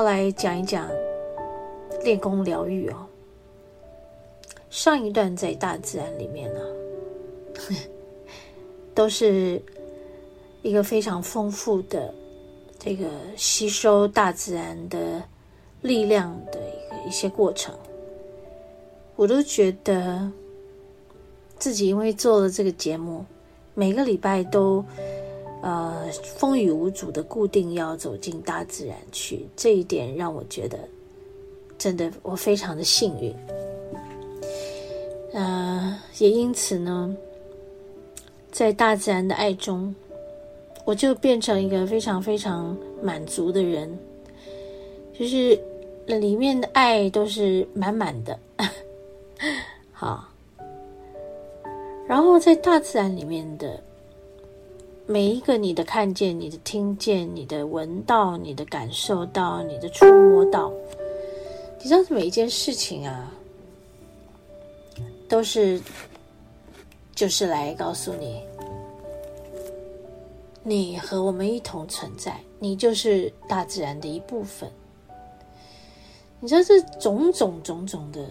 要来讲一讲练功疗愈哦。上一段在大自然里面呢，都是一个非常丰富的这个吸收大自然的力量的一个一些过程。我都觉得自己因为做了这个节目，每个礼拜都呃风雨无阻的固定要走进大自然去，这一点让我觉得真的我非常的幸运。呃，也因此呢，在大自然的爱中，我就变成一个非常非常满足的人，就是里面的爱都是满满的。好，然后在大自然里面的每一个你的看见、你的听见、你的闻到、你的感受到、你的触摸到，你知道，每一件事情啊。都是，就是来告诉你，你和我们一同存在，你就是大自然的一部分。你知道这种种种种的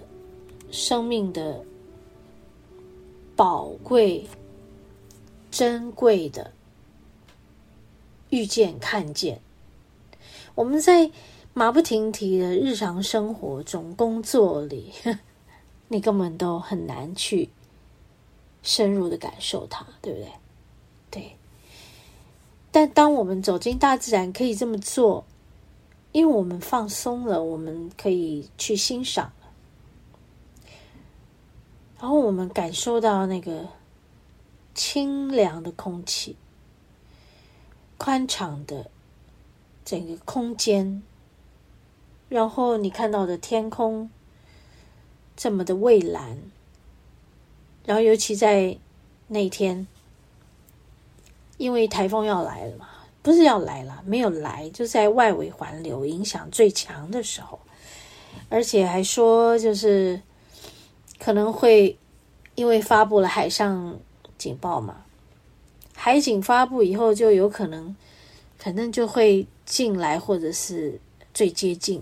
生命的宝贵、珍贵的遇见、看见，我们在马不停蹄的日常生活中、工作里。你根本都很难去深入的感受它，对不对？对。但当我们走进大自然，可以这么做，因为我们放松了，我们可以去欣赏，然后我们感受到那个清凉的空气、宽敞的整个空间，然后你看到的天空。这么的蔚蓝，然后尤其在那天，因为台风要来了嘛，不是要来了，没有来，就在外围环流影响最强的时候，而且还说就是可能会因为发布了海上警报嘛，海警发布以后就有可能，反正就会进来或者是最接近。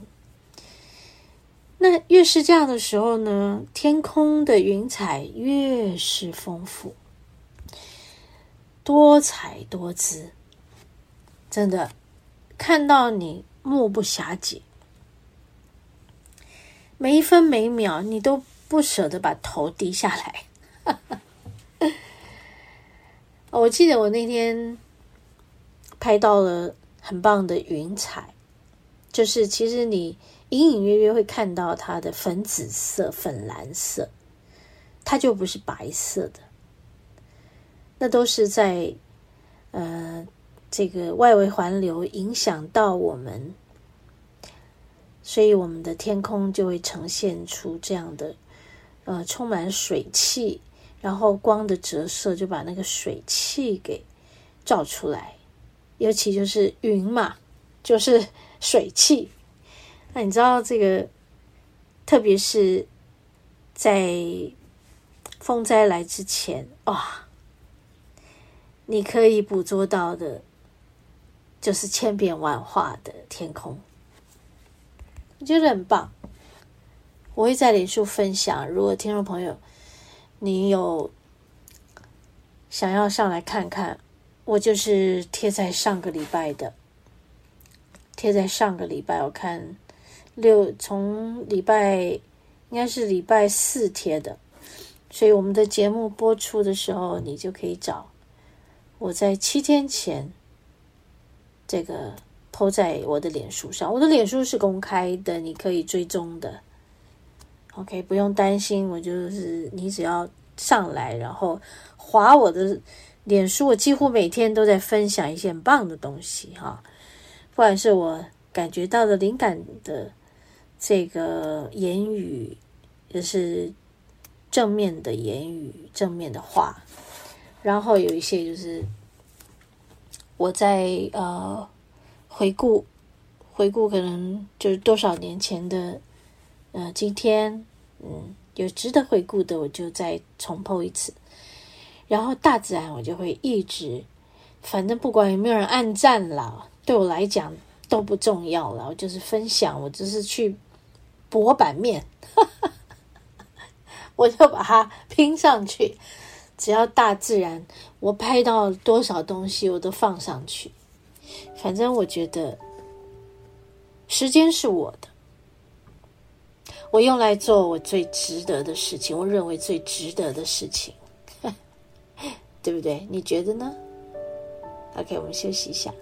那越是这样的时候呢，天空的云彩越是丰富、多彩多姿，真的看到你目不暇接，每一分每秒你都不舍得把头低下来。我记得我那天拍到了很棒的云彩，就是其实你。隐隐约约会看到它的粉紫色、粉蓝色，它就不是白色的。那都是在呃这个外围环流影响到我们，所以我们的天空就会呈现出这样的呃充满水汽，然后光的折射就把那个水汽给照出来，尤其就是云嘛，就是水汽。那你知道这个，特别是在风灾来之前，哇，你可以捕捉到的，就是千变万化的天空，我觉得很棒。我会在脸书分享，如果听众朋友你有想要上来看看，我就是贴在上个礼拜的，贴在上个礼拜，我看。六从礼拜应该是礼拜四贴的，所以我们的节目播出的时候，你就可以找我在七天前这个 po 在我的脸书上。我的脸书是公开的，你可以追踪的。OK，不用担心，我就是你只要上来，然后划我的脸书，我几乎每天都在分享一些很棒的东西哈，不管是我感觉到的灵感的。这个言语也是正面的言语，正面的话，然后有一些就是我在呃回顾回顾，可能就是多少年前的呃今天，嗯，有值得回顾的，我就再重播一次。然后大自然，我就会一直，反正不管有没有人按赞啦，对我来讲都不重要了，我就是分享，我只是去博版面，我就把它拼上去。只要大自然，我拍到多少东西，我都放上去。反正我觉得时间是我的，我用来做我最值得的事情，我认为最值得的事情，对不对？你觉得呢？OK，我们休息一下。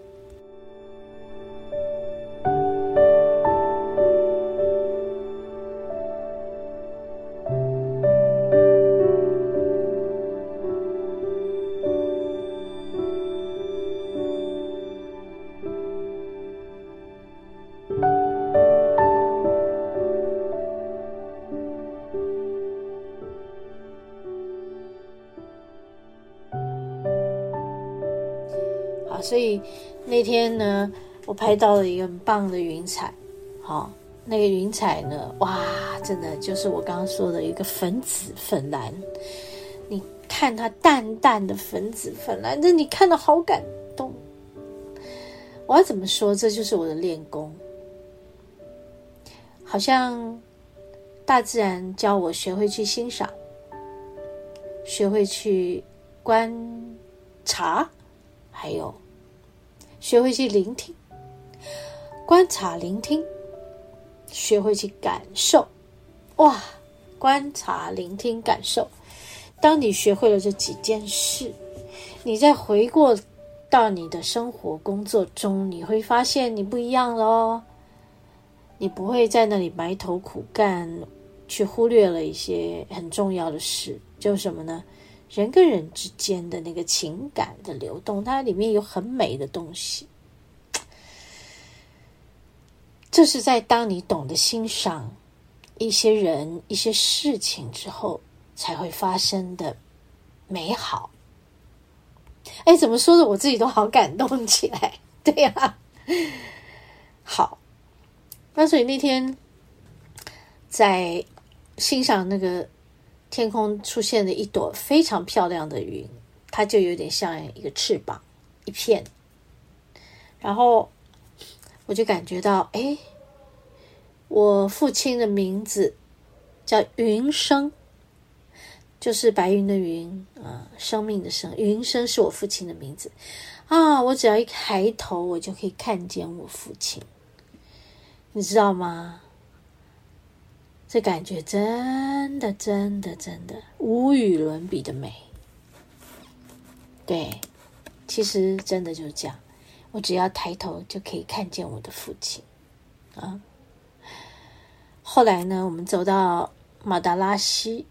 所以那天呢，我拍到了一个很棒的云彩，好，那个云彩呢，哇，真的就是我刚刚说的一个粉紫粉蓝。你看它淡淡的粉紫粉蓝，这你看的好感动。我要怎么说？这就是我的练功，好像大自然教我学会去欣赏，学会去观察，还有。学会去聆听、观察、聆听，学会去感受。哇！观察、聆听、感受。当你学会了这几件事，你再回过到你的生活、工作中，你会发现你不一样了哦。你不会在那里埋头苦干，去忽略了一些很重要的事，就什么呢？人跟人之间的那个情感的流动，它里面有很美的东西。这是在当你懂得欣赏一些人、一些事情之后，才会发生的美好。哎，怎么说的？我自己都好感动起来。对呀、好。那所以那天在欣赏那个。天空出现了一朵非常漂亮的云，它就有点像一个翅膀，一片。然后我就感觉到，哎，我父亲的名字叫云生，就是白云的云，啊，生命的生，云生是我父亲的名字啊。我只要一抬头，我就可以看见我父亲，你知道吗？这感觉真的、真的、真的无与伦比的美。对，其实真的就是这样。我只要抬头就可以看见我的父亲啊。后来呢，我们走到马达拉溪，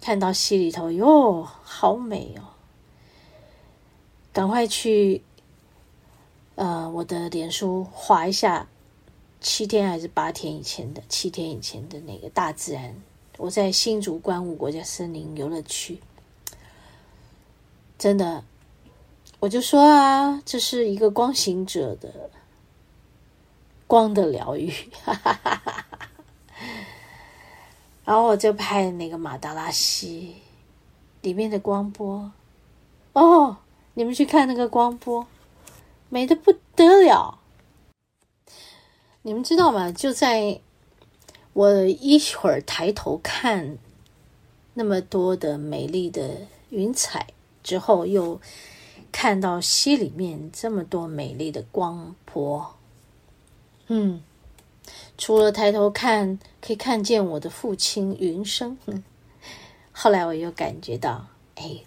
看到溪里头哟，好美哦！赶快去，呃，我的脸书划一下。七天还是八天以前的？七天以前的那个大自然，我在新竹观雾国家森林游乐区，真的，我就说啊，这是一个光行者的光的疗愈，哈哈哈哈哈。然后我就拍那个马达拉溪里面的光波，哦，你们去看那个光波，美的不得了。你们知道吗？就在我一会儿抬头看那么多的美丽的云彩之后，又看到溪里面这么多美丽的光波。嗯，除了抬头看，可以看见我的父亲云生。后来我又感觉到，哎，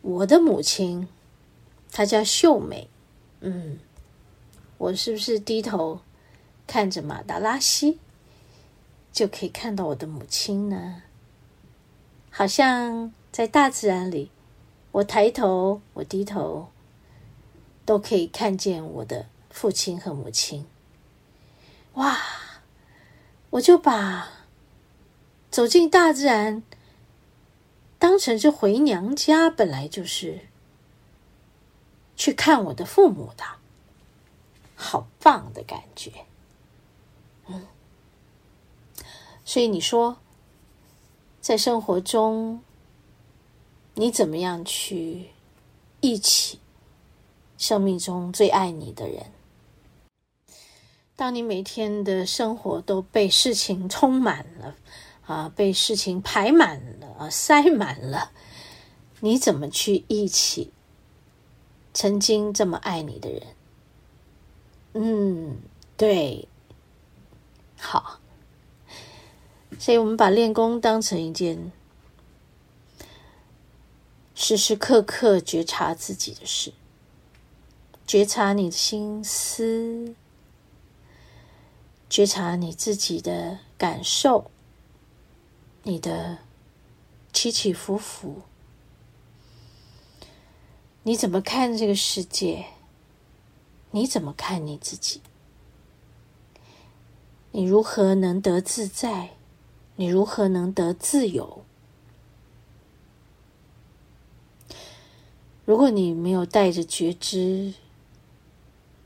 我的母亲她叫秀美。嗯，我是不是低头？看着马达拉西，就可以看到我的母亲呢。好像在大自然里，我抬头，我低头，都可以看见我的父亲和母亲。哇！我就把走进大自然当成是回娘家，本来就是去看我的父母的，好棒的感觉。嗯，所以你说，在生活中，你怎么样去一起生命中最爱你的人，当你每天的生活都被事情充满了，啊，被事情排满了，啊，塞满了，你怎么去一起曾经这么爱你的人？嗯，对，好。所以我们把练功当成一件时时刻刻觉察自己的事，觉察你的心思。觉察你自己的感受，你的起起伏伏，你怎么看这个世界？你怎么看你自己？你如何能得自在？你如何能得自由？如果你没有带着觉知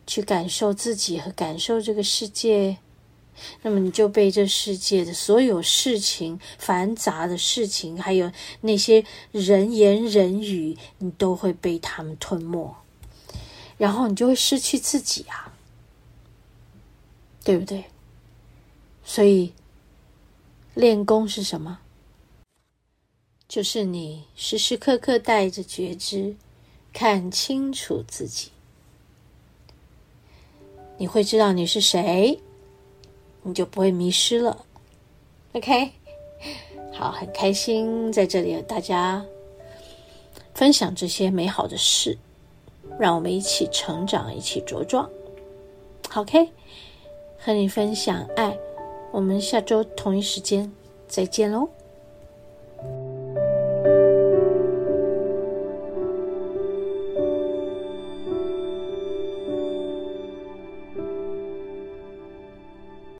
去感受自己和感受这个世界，那么你就被这世界的所有事情、繁杂的事情，还有那些人言人语，你都会被他们吞没，然后你就会失去自己啊，对不对？所以练功是什么？就是你时时刻刻带着觉知，看清楚自己，你会知道你是谁。你就不会迷失了，OK？好，很开心在这里和大家分享这些美好的事，让我们一起成长，一起茁壮。OK？和你分享爱，我们下周同一时间再见喽。